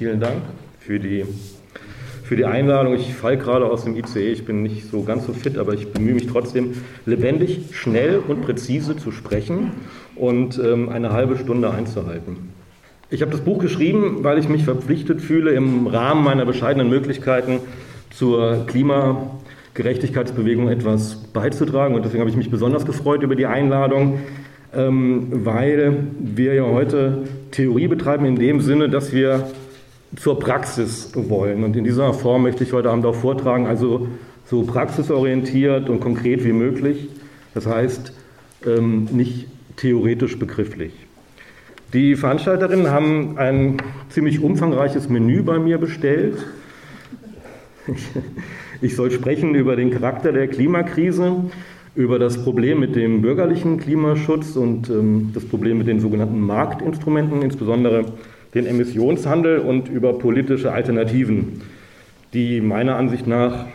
Vielen Dank für die, für die Einladung. Ich falle gerade aus dem ICE, ich bin nicht so ganz so fit, aber ich bemühe mich trotzdem, lebendig, schnell und präzise zu sprechen und ähm, eine halbe Stunde einzuhalten. Ich habe das Buch geschrieben, weil ich mich verpflichtet fühle, im Rahmen meiner bescheidenen Möglichkeiten zur Klimagerechtigkeitsbewegung etwas beizutragen. Und deswegen habe ich mich besonders gefreut über die Einladung, ähm, weil wir ja heute Theorie betreiben in dem Sinne, dass wir zur Praxis wollen. Und in dieser Form möchte ich heute Abend auch vortragen, also so praxisorientiert und konkret wie möglich. Das heißt, ähm, nicht theoretisch begrifflich. Die Veranstalterinnen haben ein ziemlich umfangreiches Menü bei mir bestellt. Ich soll sprechen über den Charakter der Klimakrise, über das Problem mit dem bürgerlichen Klimaschutz und ähm, das Problem mit den sogenannten Marktinstrumenten, insbesondere den Emissionshandel und über politische Alternativen, die meiner Ansicht nach,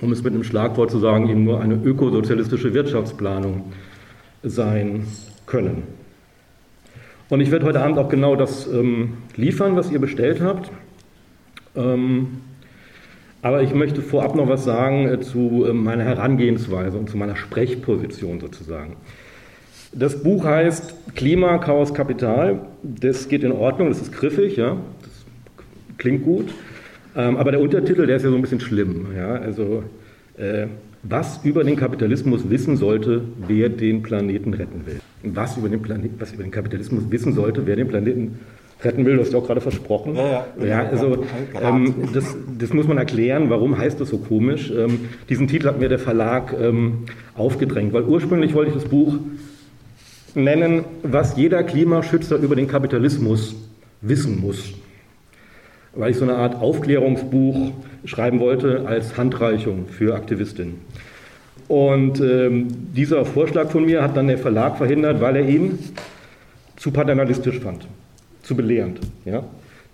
um es mit einem Schlagwort zu sagen, eben nur eine ökosozialistische Wirtschaftsplanung sein können. Und ich werde heute Abend auch genau das ähm, liefern, was ihr bestellt habt. Ähm, aber ich möchte vorab noch was sagen äh, zu äh, meiner Herangehensweise und zu meiner Sprechposition sozusagen. Das Buch heißt Klima, Chaos, Kapital. Das geht in Ordnung, das ist griffig, ja, das klingt gut. Ähm, aber der Untertitel, der ist ja so ein bisschen schlimm. Ja? Also, äh, was über den Kapitalismus wissen sollte, wer den Planeten retten will. Was über den, Planet, was über den Kapitalismus wissen sollte, wer den Planeten retten will, du hast ja auch gerade versprochen. Ja, ja. ja also ähm, das, das, muss man erklären, warum heißt das so komisch. Ähm, diesen Titel hat mir der Verlag ähm, aufgedrängt, weil ursprünglich wollte ich das Buch nennen, was jeder Klimaschützer über den Kapitalismus wissen muss. Weil ich so eine Art Aufklärungsbuch schreiben wollte als Handreichung für Aktivistinnen. Und ähm, dieser Vorschlag von mir hat dann der Verlag verhindert, weil er ihn zu paternalistisch fand, zu belehrend. Ja?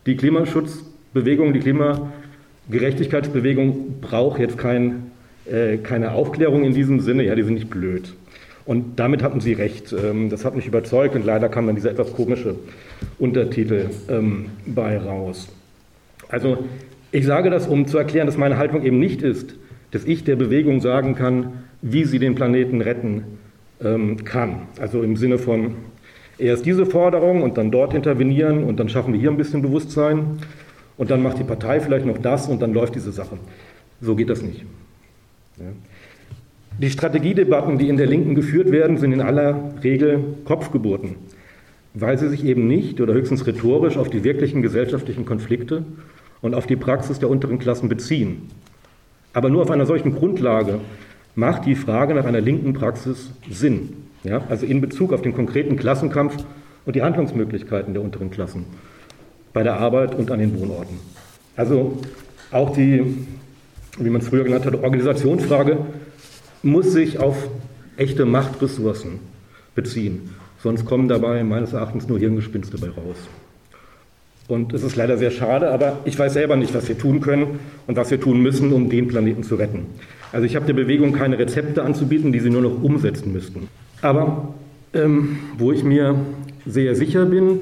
Die Klimaschutzbewegung, die Klimagerechtigkeitsbewegung braucht jetzt kein, äh, keine Aufklärung in diesem Sinne, ja, die sind nicht blöd. Und damit hatten sie recht. Ähm, das hat mich überzeugt und leider kam dann dieser etwas komische Untertitel ähm, bei raus. Also ich sage das, um zu erklären, dass meine Haltung eben nicht ist, dass ich der Bewegung sagen kann, wie sie den Planeten retten ähm, kann. Also im Sinne von erst diese Forderung und dann dort intervenieren und dann schaffen wir hier ein bisschen Bewusstsein und dann macht die Partei vielleicht noch das und dann läuft diese Sache. So geht das nicht. Ja. Die Strategiedebatten, die in der Linken geführt werden, sind in aller Regel Kopfgeburten, weil sie sich eben nicht oder höchstens rhetorisch auf die wirklichen gesellschaftlichen Konflikte und auf die Praxis der unteren Klassen beziehen. Aber nur auf einer solchen Grundlage macht die Frage nach einer linken Praxis Sinn. Ja? Also in Bezug auf den konkreten Klassenkampf und die Handlungsmöglichkeiten der unteren Klassen bei der Arbeit und an den Wohnorten. Also auch die, wie man es früher genannt hat, Organisationsfrage muss sich auf echte Machtressourcen beziehen. Sonst kommen dabei meines Erachtens nur Hirngespinste bei raus. Und es ist leider sehr schade, aber ich weiß selber nicht, was wir tun können und was wir tun müssen, um den Planeten zu retten. Also ich habe der Bewegung keine Rezepte anzubieten, die sie nur noch umsetzen müssten. Aber ähm, wo ich mir sehr sicher bin,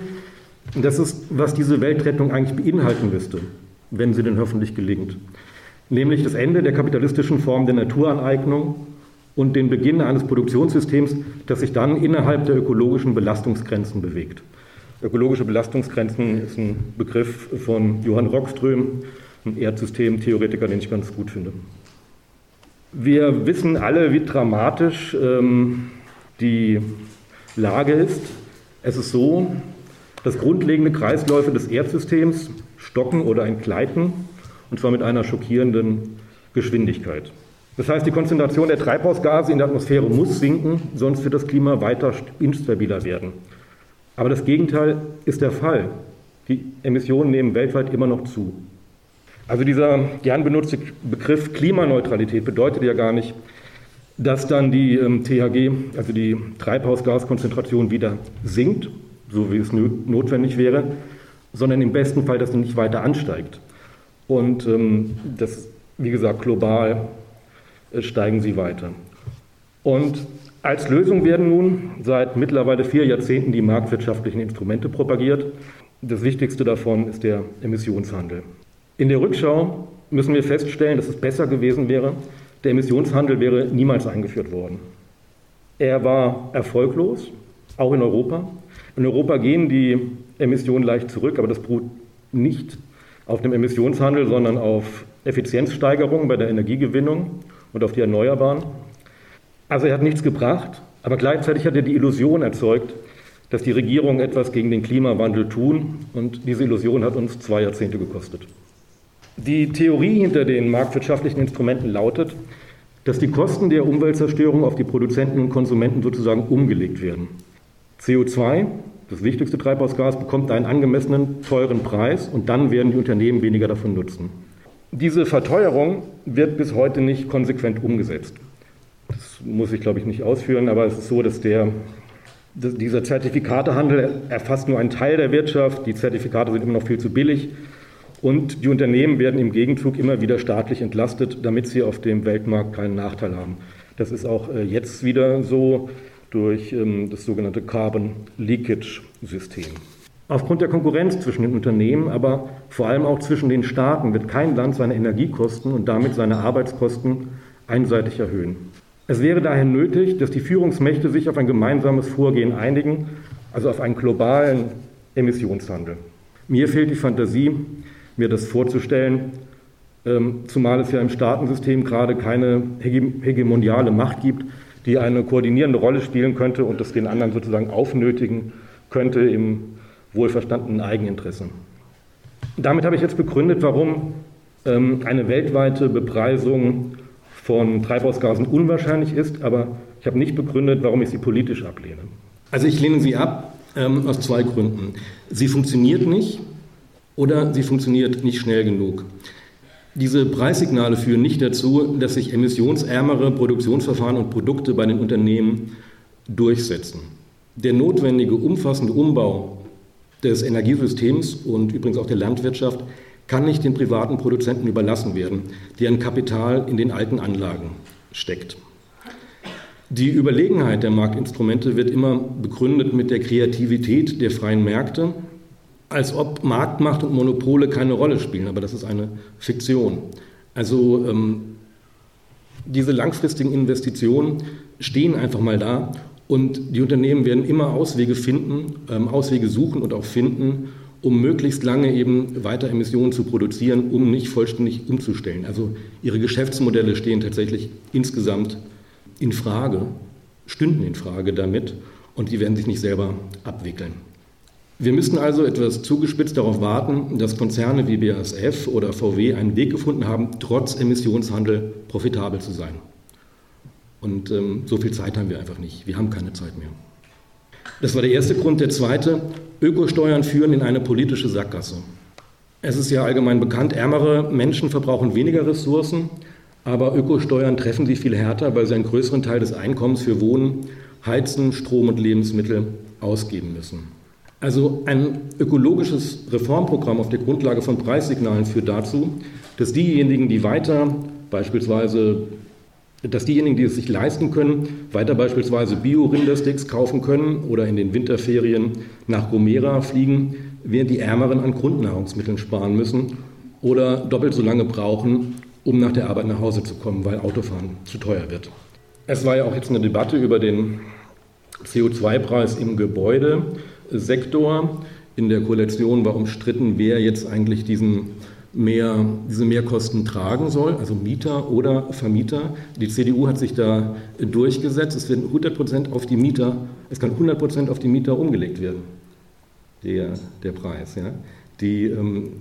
das ist, was diese Weltrettung eigentlich beinhalten müsste, wenn sie denn hoffentlich gelingt nämlich das Ende der kapitalistischen Form der Naturaneignung und den Beginn eines Produktionssystems, das sich dann innerhalb der ökologischen Belastungsgrenzen bewegt. Ökologische Belastungsgrenzen ist ein Begriff von Johann Rockström, ein Erdsystemtheoretiker, den ich ganz gut finde. Wir wissen alle, wie dramatisch ähm, die Lage ist. Es ist so, dass grundlegende Kreisläufe des Erdsystems stocken oder entgleiten und zwar mit einer schockierenden Geschwindigkeit. Das heißt, die Konzentration der Treibhausgase in der Atmosphäre muss sinken, sonst wird das Klima weiter instabiler werden. Aber das Gegenteil ist der Fall. Die Emissionen nehmen weltweit immer noch zu. Also dieser gern benutzte Begriff Klimaneutralität bedeutet ja gar nicht, dass dann die ähm, THG, also die Treibhausgaskonzentration wieder sinkt, so wie es notwendig wäre, sondern im besten Fall, dass sie nicht weiter ansteigt. Und ähm, das, wie gesagt, global steigen sie weiter. Und als Lösung werden nun seit mittlerweile vier Jahrzehnten die marktwirtschaftlichen Instrumente propagiert. Das wichtigste davon ist der Emissionshandel. In der Rückschau müssen wir feststellen, dass es besser gewesen wäre, der Emissionshandel wäre niemals eingeführt worden. Er war erfolglos, auch in Europa. In Europa gehen die Emissionen leicht zurück, aber das beruht nicht auf dem Emissionshandel, sondern auf Effizienzsteigerungen bei der Energiegewinnung und auf die Erneuerbaren. Also er hat nichts gebracht, aber gleichzeitig hat er die Illusion erzeugt, dass die Regierungen etwas gegen den Klimawandel tun und diese Illusion hat uns zwei Jahrzehnte gekostet. Die Theorie hinter den marktwirtschaftlichen Instrumenten lautet, dass die Kosten der Umweltzerstörung auf die Produzenten und Konsumenten sozusagen umgelegt werden. CO2, das wichtigste Treibhausgas, bekommt einen angemessenen, teuren Preis und dann werden die Unternehmen weniger davon nutzen. Diese Verteuerung wird bis heute nicht konsequent umgesetzt. Das muss ich, glaube ich, nicht ausführen, aber es ist so, dass der, dieser Zertifikatehandel erfasst nur einen Teil der Wirtschaft. Die Zertifikate sind immer noch viel zu billig. Und die Unternehmen werden im Gegenzug immer wieder staatlich entlastet, damit sie auf dem Weltmarkt keinen Nachteil haben. Das ist auch äh, jetzt wieder so durch ähm, das sogenannte Carbon Leakage System. Aufgrund der Konkurrenz zwischen den Unternehmen, aber vor allem auch zwischen den Staaten wird kein Land seine Energiekosten und damit seine Arbeitskosten einseitig erhöhen. Es wäre daher nötig, dass die Führungsmächte sich auf ein gemeinsames Vorgehen einigen, also auf einen globalen Emissionshandel. Mir fehlt die Fantasie, mir das vorzustellen, ähm, zumal es ja im Staatensystem gerade keine hegemoniale Macht gibt, die eine koordinierende Rolle spielen könnte und das den anderen sozusagen aufnötigen könnte im wohlverstandenen Eigeninteresse. Damit habe ich jetzt begründet, warum ähm, eine weltweite Bepreisung von Treibhausgasen unwahrscheinlich ist, aber ich habe nicht begründet, warum ich sie politisch ablehne. Also ich lehne sie ab ähm, aus zwei Gründen. Sie funktioniert nicht oder sie funktioniert nicht schnell genug. Diese Preissignale führen nicht dazu, dass sich emissionsärmere Produktionsverfahren und Produkte bei den Unternehmen durchsetzen. Der notwendige umfassende Umbau des Energiesystems und übrigens auch der Landwirtschaft kann nicht den privaten Produzenten überlassen werden, deren Kapital in den alten Anlagen steckt. Die Überlegenheit der Marktinstrumente wird immer begründet mit der Kreativität der freien Märkte, als ob Marktmacht und Monopole keine Rolle spielen, aber das ist eine Fiktion. Also ähm, diese langfristigen Investitionen stehen einfach mal da und die Unternehmen werden immer Auswege finden, ähm, Auswege suchen und auch finden, um möglichst lange eben weiter Emissionen zu produzieren, um nicht vollständig umzustellen. Also ihre Geschäftsmodelle stehen tatsächlich insgesamt in Frage, stünden in Frage damit und die werden sich nicht selber abwickeln. Wir müssen also etwas zugespitzt darauf warten, dass Konzerne wie BASF oder VW einen Weg gefunden haben, trotz Emissionshandel profitabel zu sein. Und ähm, so viel Zeit haben wir einfach nicht. Wir haben keine Zeit mehr. Das war der erste Grund. Der zweite, Ökosteuern führen in eine politische Sackgasse. Es ist ja allgemein bekannt, ärmere Menschen verbrauchen weniger Ressourcen, aber Ökosteuern treffen sie viel härter, weil sie einen größeren Teil des Einkommens für Wohnen, Heizen, Strom und Lebensmittel ausgeben müssen. Also ein ökologisches Reformprogramm auf der Grundlage von Preissignalen führt dazu, dass diejenigen, die weiter beispielsweise dass diejenigen, die es sich leisten können, weiter beispielsweise Bio-Rindersticks kaufen können oder in den Winterferien nach Gomera fliegen, während die Ärmeren an Grundnahrungsmitteln sparen müssen oder doppelt so lange brauchen, um nach der Arbeit nach Hause zu kommen, weil Autofahren zu teuer wird. Es war ja auch jetzt eine Debatte über den CO2-Preis im Gebäudesektor. In der Koalition war umstritten, wer jetzt eigentlich diesen mehr, diese Mehrkosten tragen soll, also Mieter oder Vermieter. Die CDU hat sich da durchgesetzt. Es werden 100 Prozent auf die Mieter, es kann 100 Prozent auf die Mieter umgelegt werden, der, der Preis. Ja. Die ähm,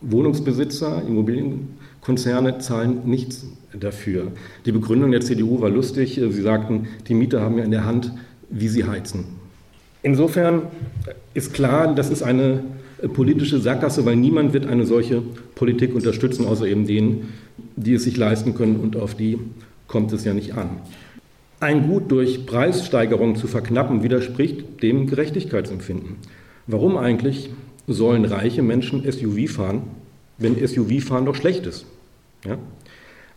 Wohnungsbesitzer, Immobilienkonzerne zahlen nichts dafür. Die Begründung der CDU war lustig. Sie sagten, die Mieter haben ja in der Hand, wie sie heizen. Insofern ist klar, das ist eine politische Sackgasse, weil niemand wird eine solche Politik unterstützen, außer eben denen, die es sich leisten können und auf die kommt es ja nicht an. Ein Gut durch Preissteigerung zu verknappen widerspricht dem Gerechtigkeitsempfinden. Warum eigentlich sollen reiche Menschen SUV fahren, wenn SUV-Fahren doch schlecht ist? Ja?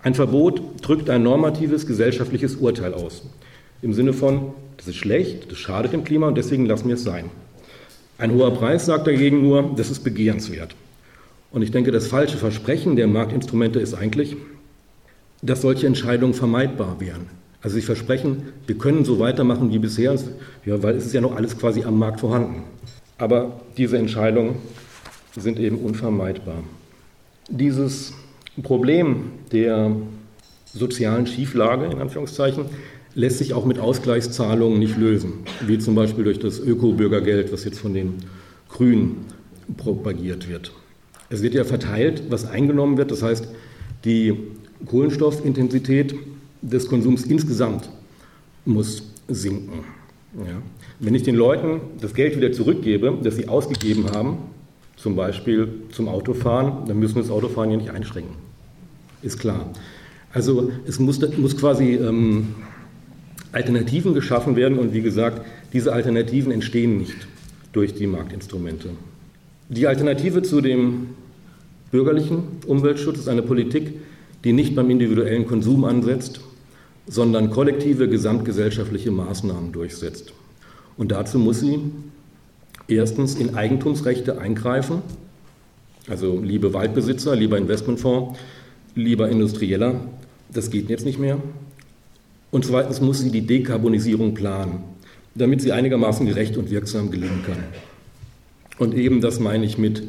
Ein Verbot drückt ein normatives gesellschaftliches Urteil aus. Im Sinne von, das ist schlecht, das schadet dem Klima und deswegen lassen wir es sein. Ein hoher Preis sagt dagegen nur, das ist begehrenswert. Und ich denke, das falsche Versprechen der Marktinstrumente ist eigentlich, dass solche Entscheidungen vermeidbar wären. Also sie versprechen, wir können so weitermachen wie bisher, ja, weil es ist ja noch alles quasi am Markt vorhanden. Aber diese Entscheidungen sind eben unvermeidbar. Dieses Problem der sozialen Schieflage, in Anführungszeichen, lässt sich auch mit Ausgleichszahlungen nicht lösen, wie zum Beispiel durch das Öko-Bürgergeld, was jetzt von den Grünen propagiert wird. Es wird ja verteilt, was eingenommen wird, das heißt, die Kohlenstoffintensität des Konsums insgesamt muss sinken. Ja. Wenn ich den Leuten das Geld wieder zurückgebe, das sie ausgegeben haben, zum Beispiel zum Autofahren, dann müssen wir das Autofahren ja nicht einschränken. Ist klar. Also es muss, muss quasi ähm, Alternativen geschaffen werden und wie gesagt, diese Alternativen entstehen nicht durch die Marktinstrumente. Die Alternative zu dem bürgerlichen Umweltschutz ist eine Politik, die nicht beim individuellen Konsum ansetzt, sondern kollektive gesamtgesellschaftliche Maßnahmen durchsetzt. Und dazu muss sie erstens in Eigentumsrechte eingreifen, also liebe Waldbesitzer, lieber Investmentfonds, lieber Industrieller, das geht jetzt nicht mehr. Und zweitens muss sie die Dekarbonisierung planen, damit sie einigermaßen gerecht und wirksam gelingen kann. Und eben das meine ich mit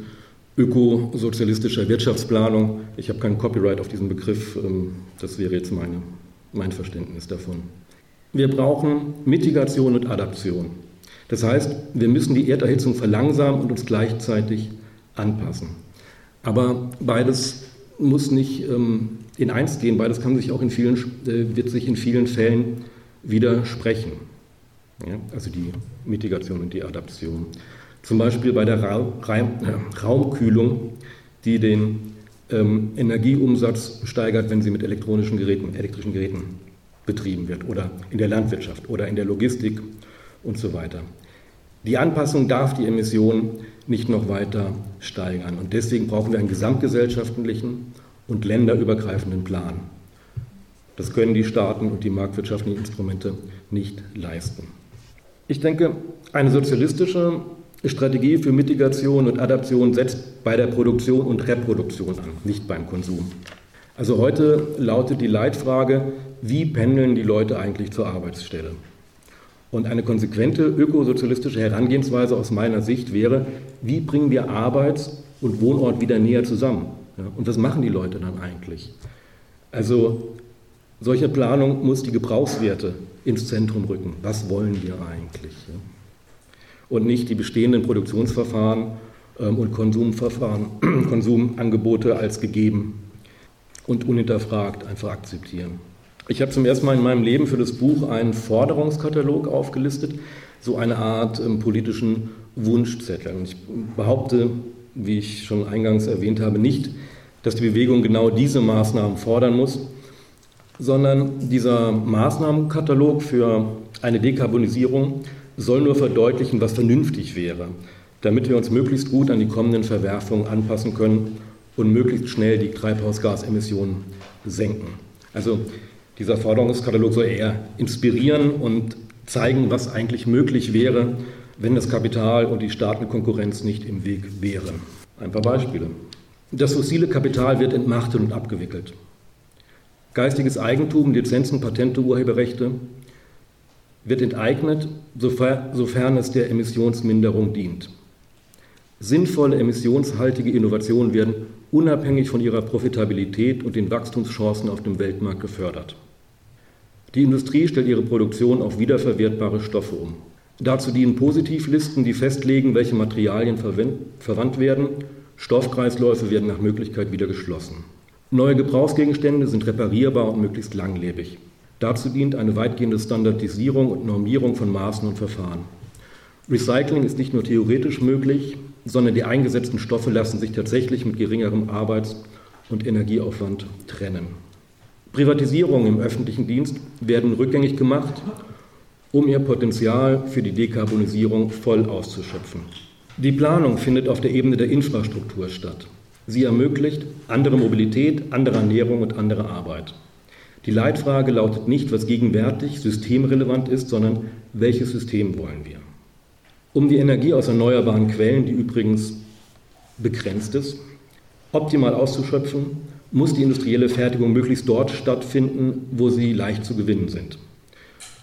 ökosozialistischer Wirtschaftsplanung. Ich habe kein Copyright auf diesen Begriff, ähm, das wäre jetzt meine, mein Verständnis davon. Wir brauchen Mitigation und Adaption. Das heißt, wir müssen die Erderhitzung verlangsamen und uns gleichzeitig anpassen. Aber beides muss nicht ähm, in eins gehen, beides kann sich auch in vielen, äh, wird sich in vielen Fällen widersprechen. Ja, also die Mitigation und die Adaption. Zum Beispiel bei der Ra Ra äh, Raumkühlung, die den ähm, Energieumsatz steigert, wenn sie mit elektronischen Geräten, elektrischen Geräten betrieben wird oder in der Landwirtschaft oder in der Logistik und so weiter. Die Anpassung darf die Emissionen nicht noch weiter steigern. Und deswegen brauchen wir einen gesamtgesellschaftlichen und länderübergreifenden Plan. Das können die Staaten und die marktwirtschaftlichen Instrumente nicht leisten. Ich denke, eine sozialistische Strategie für Mitigation und Adaption setzt bei der Produktion und Reproduktion an, nicht beim Konsum. Also heute lautet die Leitfrage, wie pendeln die Leute eigentlich zur Arbeitsstelle? Und eine konsequente ökosozialistische Herangehensweise aus meiner Sicht wäre, wie bringen wir Arbeits- und Wohnort wieder näher zusammen? Ja, und was machen die Leute dann eigentlich? Also solche Planung muss die Gebrauchswerte ins Zentrum rücken. Was wollen wir eigentlich? Ja? Und nicht die bestehenden Produktionsverfahren ähm, und Konsumverfahren, Konsumangebote als gegeben und unhinterfragt einfach akzeptieren. Ich habe zum ersten Mal in meinem Leben für das Buch einen Forderungskatalog aufgelistet, so eine Art ähm, politischen Wunschzettel. Und ich behaupte, wie ich schon eingangs erwähnt habe, nicht, dass die Bewegung genau diese Maßnahmen fordern muss, sondern dieser Maßnahmenkatalog für eine Dekarbonisierung soll nur verdeutlichen, was vernünftig wäre, damit wir uns möglichst gut an die kommenden Verwerfungen anpassen können und möglichst schnell die Treibhausgasemissionen senken. Also dieser Forderungskatalog soll eher inspirieren und zeigen, was eigentlich möglich wäre, wenn das Kapital und die Staatenkonkurrenz nicht im Weg wären. Ein paar Beispiele. Das fossile Kapital wird entmachtet und abgewickelt. Geistiges Eigentum, Lizenzen, Patente, Urheberrechte wird enteignet, sofern es der Emissionsminderung dient. Sinnvolle emissionshaltige Innovationen werden unabhängig von ihrer Profitabilität und den Wachstumschancen auf dem Weltmarkt gefördert. Die Industrie stellt ihre Produktion auf wiederverwertbare Stoffe um. Dazu dienen Positivlisten, die festlegen, welche Materialien verwandt werden. Stoffkreisläufe werden nach Möglichkeit wieder geschlossen. Neue Gebrauchsgegenstände sind reparierbar und möglichst langlebig. Dazu dient eine weitgehende Standardisierung und Normierung von Maßen und Verfahren. Recycling ist nicht nur theoretisch möglich, sondern die eingesetzten Stoffe lassen sich tatsächlich mit geringerem Arbeits- und Energieaufwand trennen. Privatisierungen im öffentlichen Dienst werden rückgängig gemacht, um ihr Potenzial für die Dekarbonisierung voll auszuschöpfen. Die Planung findet auf der Ebene der Infrastruktur statt. Sie ermöglicht andere Mobilität, andere Ernährung und andere Arbeit. Die Leitfrage lautet nicht, was gegenwärtig systemrelevant ist, sondern welches System wollen wir. Um die Energie aus erneuerbaren Quellen, die übrigens begrenzt ist, optimal auszuschöpfen, muss die industrielle Fertigung möglichst dort stattfinden, wo sie leicht zu gewinnen sind.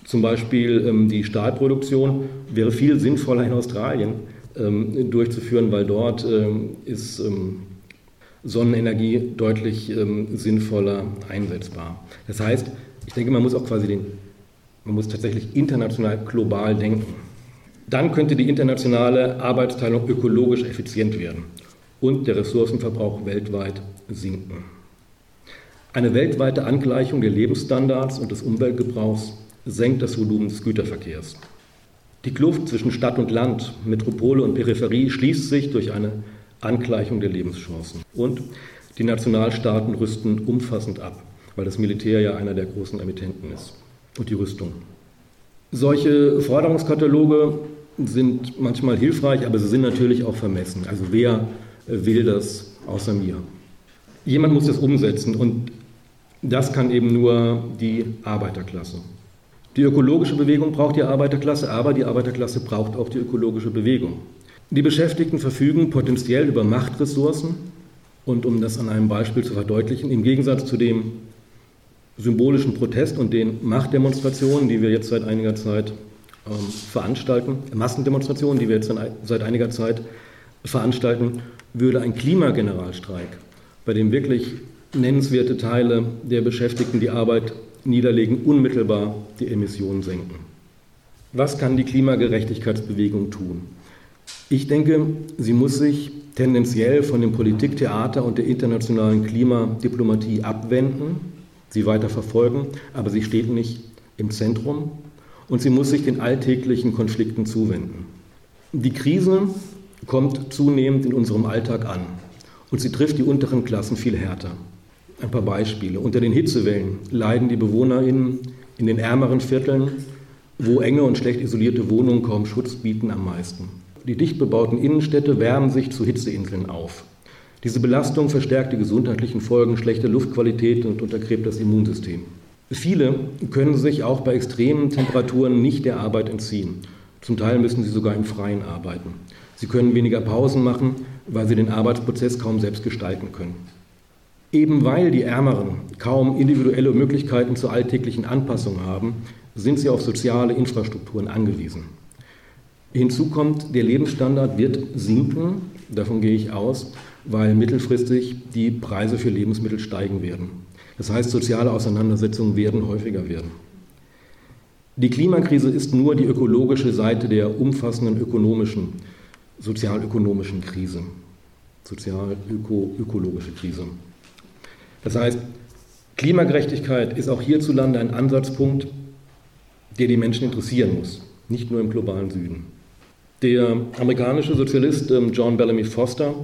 Zum Beispiel ähm, die Stahlproduktion wäre viel sinnvoller in Australien ähm, durchzuführen, weil dort ähm, ist ähm, Sonnenenergie deutlich ähm, sinnvoller einsetzbar. Das heißt, ich denke, man muss auch quasi den, man muss tatsächlich international global denken. Dann könnte die internationale Arbeitsteilung ökologisch effizient werden und der Ressourcenverbrauch weltweit sinken. Eine weltweite Angleichung der Lebensstandards und des Umweltgebrauchs senkt das Volumen des Güterverkehrs. Die Kluft zwischen Stadt und Land, Metropole und Peripherie schließt sich durch eine Angleichung der Lebenschancen. Und die Nationalstaaten rüsten umfassend ab, weil das Militär ja einer der großen Emittenten ist. Und die Rüstung. Solche Forderungskataloge sind manchmal hilfreich, aber sie sind natürlich auch vermessen. Also wer will das außer mir? Jemand muss das umsetzen und das kann eben nur die Arbeiterklasse. Die ökologische Bewegung braucht die Arbeiterklasse, aber die Arbeiterklasse braucht auch die ökologische Bewegung. Die Beschäftigten verfügen potenziell über Machtressourcen und um das an einem Beispiel zu verdeutlichen, im Gegensatz zu dem symbolischen Protest und den Machtdemonstrationen, die wir jetzt seit einiger Zeit ähm, veranstalten, Massendemonstrationen, die wir jetzt seit einiger Zeit veranstalten, würde ein Klimageneralstreik, bei dem wirklich nennenswerte Teile der Beschäftigten die Arbeit niederlegen, unmittelbar die Emissionen senken. Was kann die Klimagerechtigkeitsbewegung tun? Ich denke, sie muss sich tendenziell von dem Politiktheater und der internationalen Klimadiplomatie abwenden, sie weiter verfolgen, aber sie steht nicht im Zentrum und sie muss sich den alltäglichen Konflikten zuwenden. Die Krise kommt zunehmend in unserem Alltag an und sie trifft die unteren Klassen viel härter. Ein paar Beispiele. Unter den Hitzewellen leiden die BewohnerInnen in den ärmeren Vierteln, wo enge und schlecht isolierte Wohnungen kaum Schutz bieten, am meisten. Die dicht bebauten Innenstädte wärmen sich zu Hitzeinseln auf. Diese Belastung verstärkt die gesundheitlichen Folgen schlechter Luftqualität und untergräbt das Immunsystem. Viele können sich auch bei extremen Temperaturen nicht der Arbeit entziehen. Zum Teil müssen sie sogar im Freien arbeiten. Sie können weniger Pausen machen, weil sie den Arbeitsprozess kaum selbst gestalten können. Eben weil die Ärmeren kaum individuelle Möglichkeiten zur alltäglichen Anpassung haben, sind sie auf soziale Infrastrukturen angewiesen. Hinzu kommt, der Lebensstandard wird sinken, davon gehe ich aus, weil mittelfristig die Preise für Lebensmittel steigen werden. Das heißt, soziale Auseinandersetzungen werden häufiger werden. Die Klimakrise ist nur die ökologische Seite der umfassenden ökonomischen, sozialökonomischen Krise, sozial-ökologische Krise. Das heißt, Klimagerechtigkeit ist auch hierzulande ein Ansatzpunkt, der die Menschen interessieren muss, nicht nur im globalen Süden. Der amerikanische Sozialist ähm, John Bellamy Foster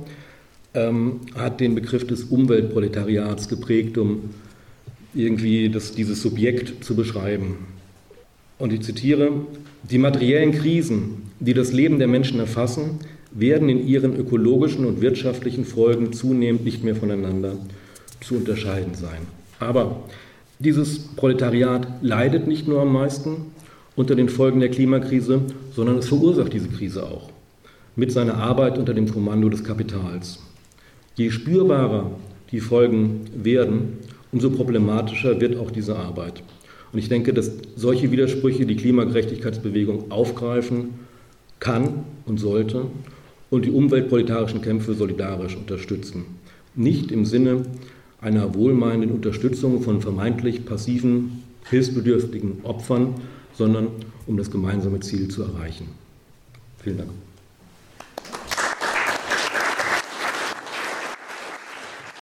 ähm, hat den Begriff des Umweltproletariats geprägt, um irgendwie das, dieses Subjekt zu beschreiben. Und ich zitiere, die materiellen Krisen, die das Leben der Menschen erfassen, werden in ihren ökologischen und wirtschaftlichen Folgen zunehmend nicht mehr voneinander zu unterscheiden sein. Aber dieses Proletariat leidet nicht nur am meisten unter den Folgen der Klimakrise, sondern es verursacht diese Krise auch mit seiner Arbeit unter dem Kommando des Kapitals. Je spürbarer die Folgen werden, umso problematischer wird auch diese Arbeit. Und ich denke, dass solche Widersprüche die Klimagerechtigkeitsbewegung aufgreifen kann und sollte und die umweltpolitarischen Kämpfe solidarisch unterstützen. Nicht im Sinne einer wohlmeinenden Unterstützung von vermeintlich passiven, hilfsbedürftigen Opfern, sondern um das gemeinsame Ziel zu erreichen. Vielen Dank.